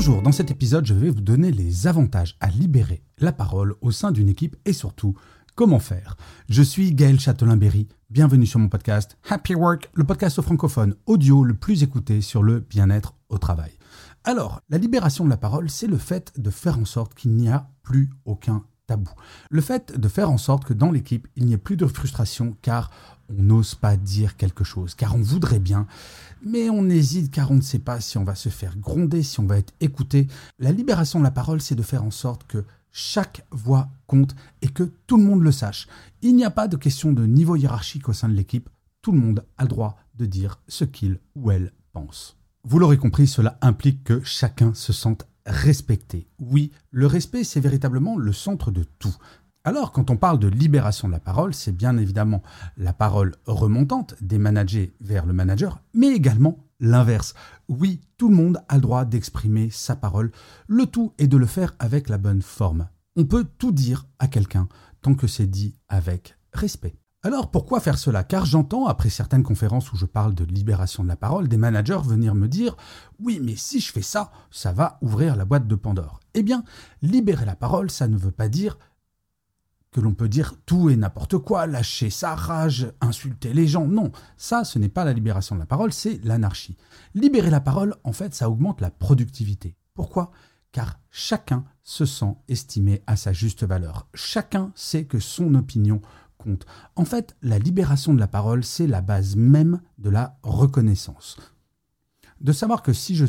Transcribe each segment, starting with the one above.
Bonjour, dans cet épisode, je vais vous donner les avantages à libérer la parole au sein d'une équipe et surtout, comment faire. Je suis Gaël Châtelain-Berry, bienvenue sur mon podcast Happy Work, le podcast francophone audio le plus écouté sur le bien-être au travail. Alors, la libération de la parole, c'est le fait de faire en sorte qu'il n'y a plus aucun tabou. Le fait de faire en sorte que dans l'équipe, il n'y ait plus de frustration car on n'ose pas dire quelque chose, car on voudrait bien, mais on hésite car on ne sait pas si on va se faire gronder, si on va être écouté. La libération de la parole, c'est de faire en sorte que chaque voix compte et que tout le monde le sache. Il n'y a pas de question de niveau hiérarchique au sein de l'équipe, tout le monde a le droit de dire ce qu'il ou elle pense. Vous l'aurez compris, cela implique que chacun se sente respecté. Oui, le respect, c'est véritablement le centre de tout. Alors, quand on parle de libération de la parole, c'est bien évidemment la parole remontante des managers vers le manager, mais également l'inverse. Oui, tout le monde a le droit d'exprimer sa parole. Le tout est de le faire avec la bonne forme. On peut tout dire à quelqu'un tant que c'est dit avec respect. Alors pourquoi faire cela? Car j'entends, après certaines conférences où je parle de libération de la parole, des managers venir me dire Oui, mais si je fais ça, ça va ouvrir la boîte de Pandore. Eh bien, libérer la parole, ça ne veut pas dire que l'on peut dire tout et n'importe quoi, lâcher sa rage, insulter les gens. Non, ça, ce n'est pas la libération de la parole, c'est l'anarchie. Libérer la parole, en fait, ça augmente la productivité. Pourquoi? Car chacun se sent estimé à sa juste valeur. Chacun sait que son opinion compte. En fait, la libération de la parole, c'est la base même de la reconnaissance. De savoir que si je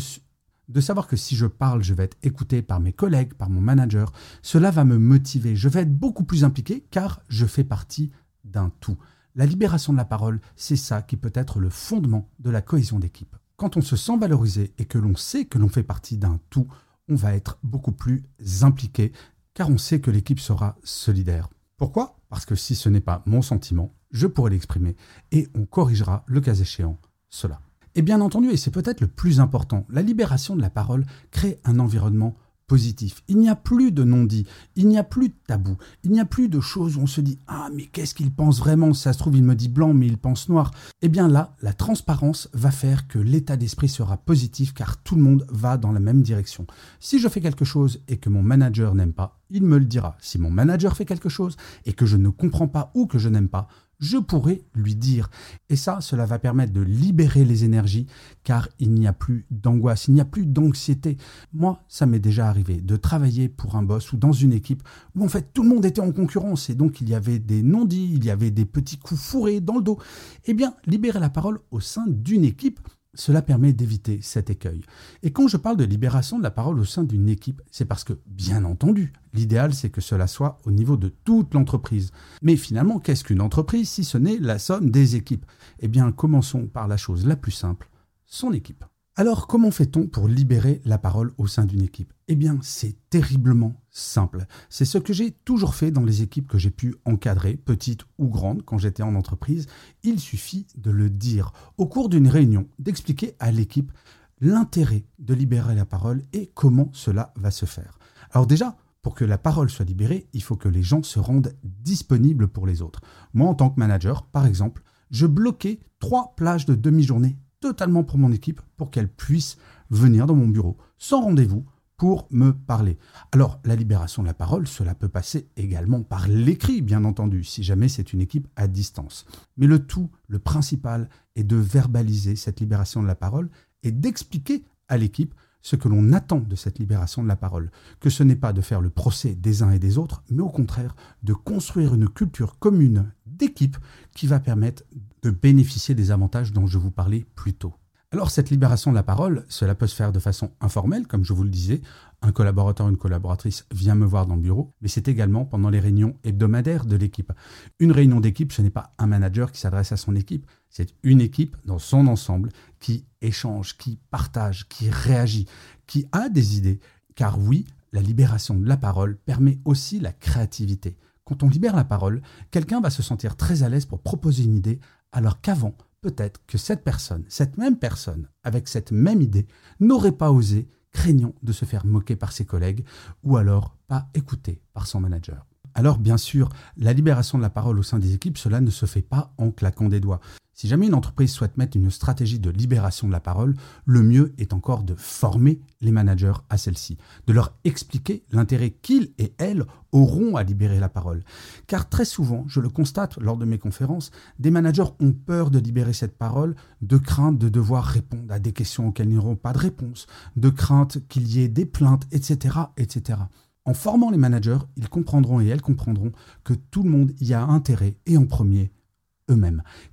de savoir que si je parle, je vais être écouté par mes collègues, par mon manager, cela va me motiver. Je vais être beaucoup plus impliqué car je fais partie d'un tout. La libération de la parole, c'est ça qui peut être le fondement de la cohésion d'équipe. Quand on se sent valorisé et que l'on sait que l'on fait partie d'un tout, on va être beaucoup plus impliqué car on sait que l'équipe sera solidaire. Pourquoi? Parce que si ce n'est pas mon sentiment, je pourrai l'exprimer et on corrigera le cas échéant cela. Et bien entendu, et c'est peut-être le plus important, la libération de la parole crée un environnement positif. Il n'y a plus de non-dit, il n'y a plus de tabou, il n'y a plus de choses où on se dit Ah, mais qu'est-ce qu'il pense vraiment? Ça se trouve, il me dit blanc, mais il pense noir. Eh bien là, la transparence va faire que l'état d'esprit sera positif car tout le monde va dans la même direction. Si je fais quelque chose et que mon manager n'aime pas, il me le dira. Si mon manager fait quelque chose et que je ne comprends pas ou que je n'aime pas, je pourrais lui dire. Et ça, cela va permettre de libérer les énergies, car il n'y a plus d'angoisse, il n'y a plus d'anxiété. Moi, ça m'est déjà arrivé de travailler pour un boss ou dans une équipe où en fait tout le monde était en concurrence et donc il y avait des non-dits, il y avait des petits coups fourrés dans le dos. Eh bien, libérer la parole au sein d'une équipe, cela permet d'éviter cet écueil. Et quand je parle de libération de la parole au sein d'une équipe, c'est parce que, bien entendu, l'idéal c'est que cela soit au niveau de toute l'entreprise. Mais finalement, qu'est-ce qu'une entreprise si ce n'est la somme des équipes? Eh bien, commençons par la chose la plus simple, son équipe. Alors, comment fait-on pour libérer la parole au sein d'une équipe? Eh bien, c'est terriblement simple. C'est ce que j'ai toujours fait dans les équipes que j'ai pu encadrer, petites ou grandes, quand j'étais en entreprise. Il suffit de le dire au cours d'une réunion, d'expliquer à l'équipe l'intérêt de libérer la parole et comment cela va se faire. Alors déjà, pour que la parole soit libérée, il faut que les gens se rendent disponibles pour les autres. Moi, en tant que manager, par exemple, je bloquais trois plages de demi-journée totalement pour mon équipe pour qu'elle puisse venir dans mon bureau sans rendez-vous pour me parler. Alors, la libération de la parole, cela peut passer également par l'écrit, bien entendu, si jamais c'est une équipe à distance. Mais le tout, le principal, est de verbaliser cette libération de la parole et d'expliquer à l'équipe ce que l'on attend de cette libération de la parole, que ce n'est pas de faire le procès des uns et des autres, mais au contraire de construire une culture commune d'équipe qui va permettre de bénéficier des avantages dont je vous parlais plus tôt. Alors cette libération de la parole, cela peut se faire de façon informelle, comme je vous le disais. Un collaborateur, une collaboratrice vient me voir dans le bureau, mais c'est également pendant les réunions hebdomadaires de l'équipe. Une réunion d'équipe, ce n'est pas un manager qui s'adresse à son équipe, c'est une équipe dans son ensemble qui échange, qui partage, qui réagit, qui a des idées. Car oui, la libération de la parole permet aussi la créativité. Quand on libère la parole, quelqu'un va se sentir très à l'aise pour proposer une idée, alors qu'avant, peut-être que cette personne, cette même personne, avec cette même idée, n'aurait pas osé, craignant de se faire moquer par ses collègues, ou alors pas écouté par son manager. Alors bien sûr, la libération de la parole au sein des équipes, cela ne se fait pas en claquant des doigts. Si jamais une entreprise souhaite mettre une stratégie de libération de la parole, le mieux est encore de former les managers à celle-ci, de leur expliquer l'intérêt qu'ils et elles auront à libérer la parole. Car très souvent, je le constate lors de mes conférences, des managers ont peur de libérer cette parole, de crainte de devoir répondre à des questions auxquelles ils n'auront pas de réponse, de crainte qu'il y ait des plaintes, etc., etc. En formant les managers, ils comprendront et elles comprendront que tout le monde y a intérêt et en premier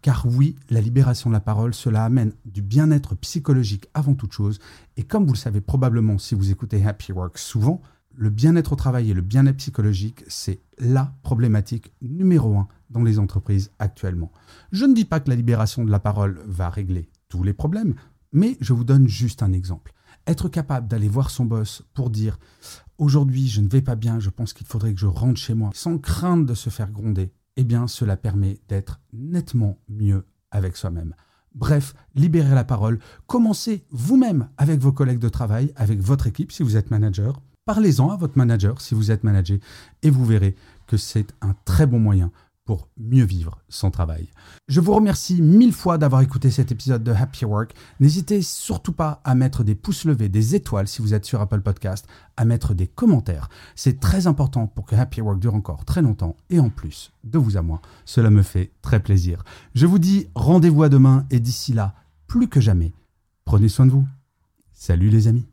Car oui, la libération de la parole, cela amène du bien-être psychologique avant toute chose. Et comme vous le savez probablement si vous écoutez Happy Work souvent, le bien-être au travail et le bien-être psychologique, c'est la problématique numéro un dans les entreprises actuellement. Je ne dis pas que la libération de la parole va régler tous les problèmes, mais je vous donne juste un exemple. Être capable d'aller voir son boss pour dire aujourd'hui je ne vais pas bien, je pense qu'il faudrait que je rentre chez moi, sans crainte de se faire gronder, eh bien cela permet d'être nettement mieux avec soi-même. Bref, libérez la parole, commencez vous-même avec vos collègues de travail, avec votre équipe si vous êtes manager, parlez-en à votre manager si vous êtes manager, et vous verrez que c'est un très bon moyen pour mieux vivre son travail. Je vous remercie mille fois d'avoir écouté cet épisode de Happy Work. N'hésitez surtout pas à mettre des pouces levés, des étoiles si vous êtes sur Apple Podcast, à mettre des commentaires. C'est très important pour que Happy Work dure encore très longtemps et en plus, de vous à moi, cela me fait très plaisir. Je vous dis rendez-vous à demain et d'ici là, plus que jamais, prenez soin de vous. Salut les amis.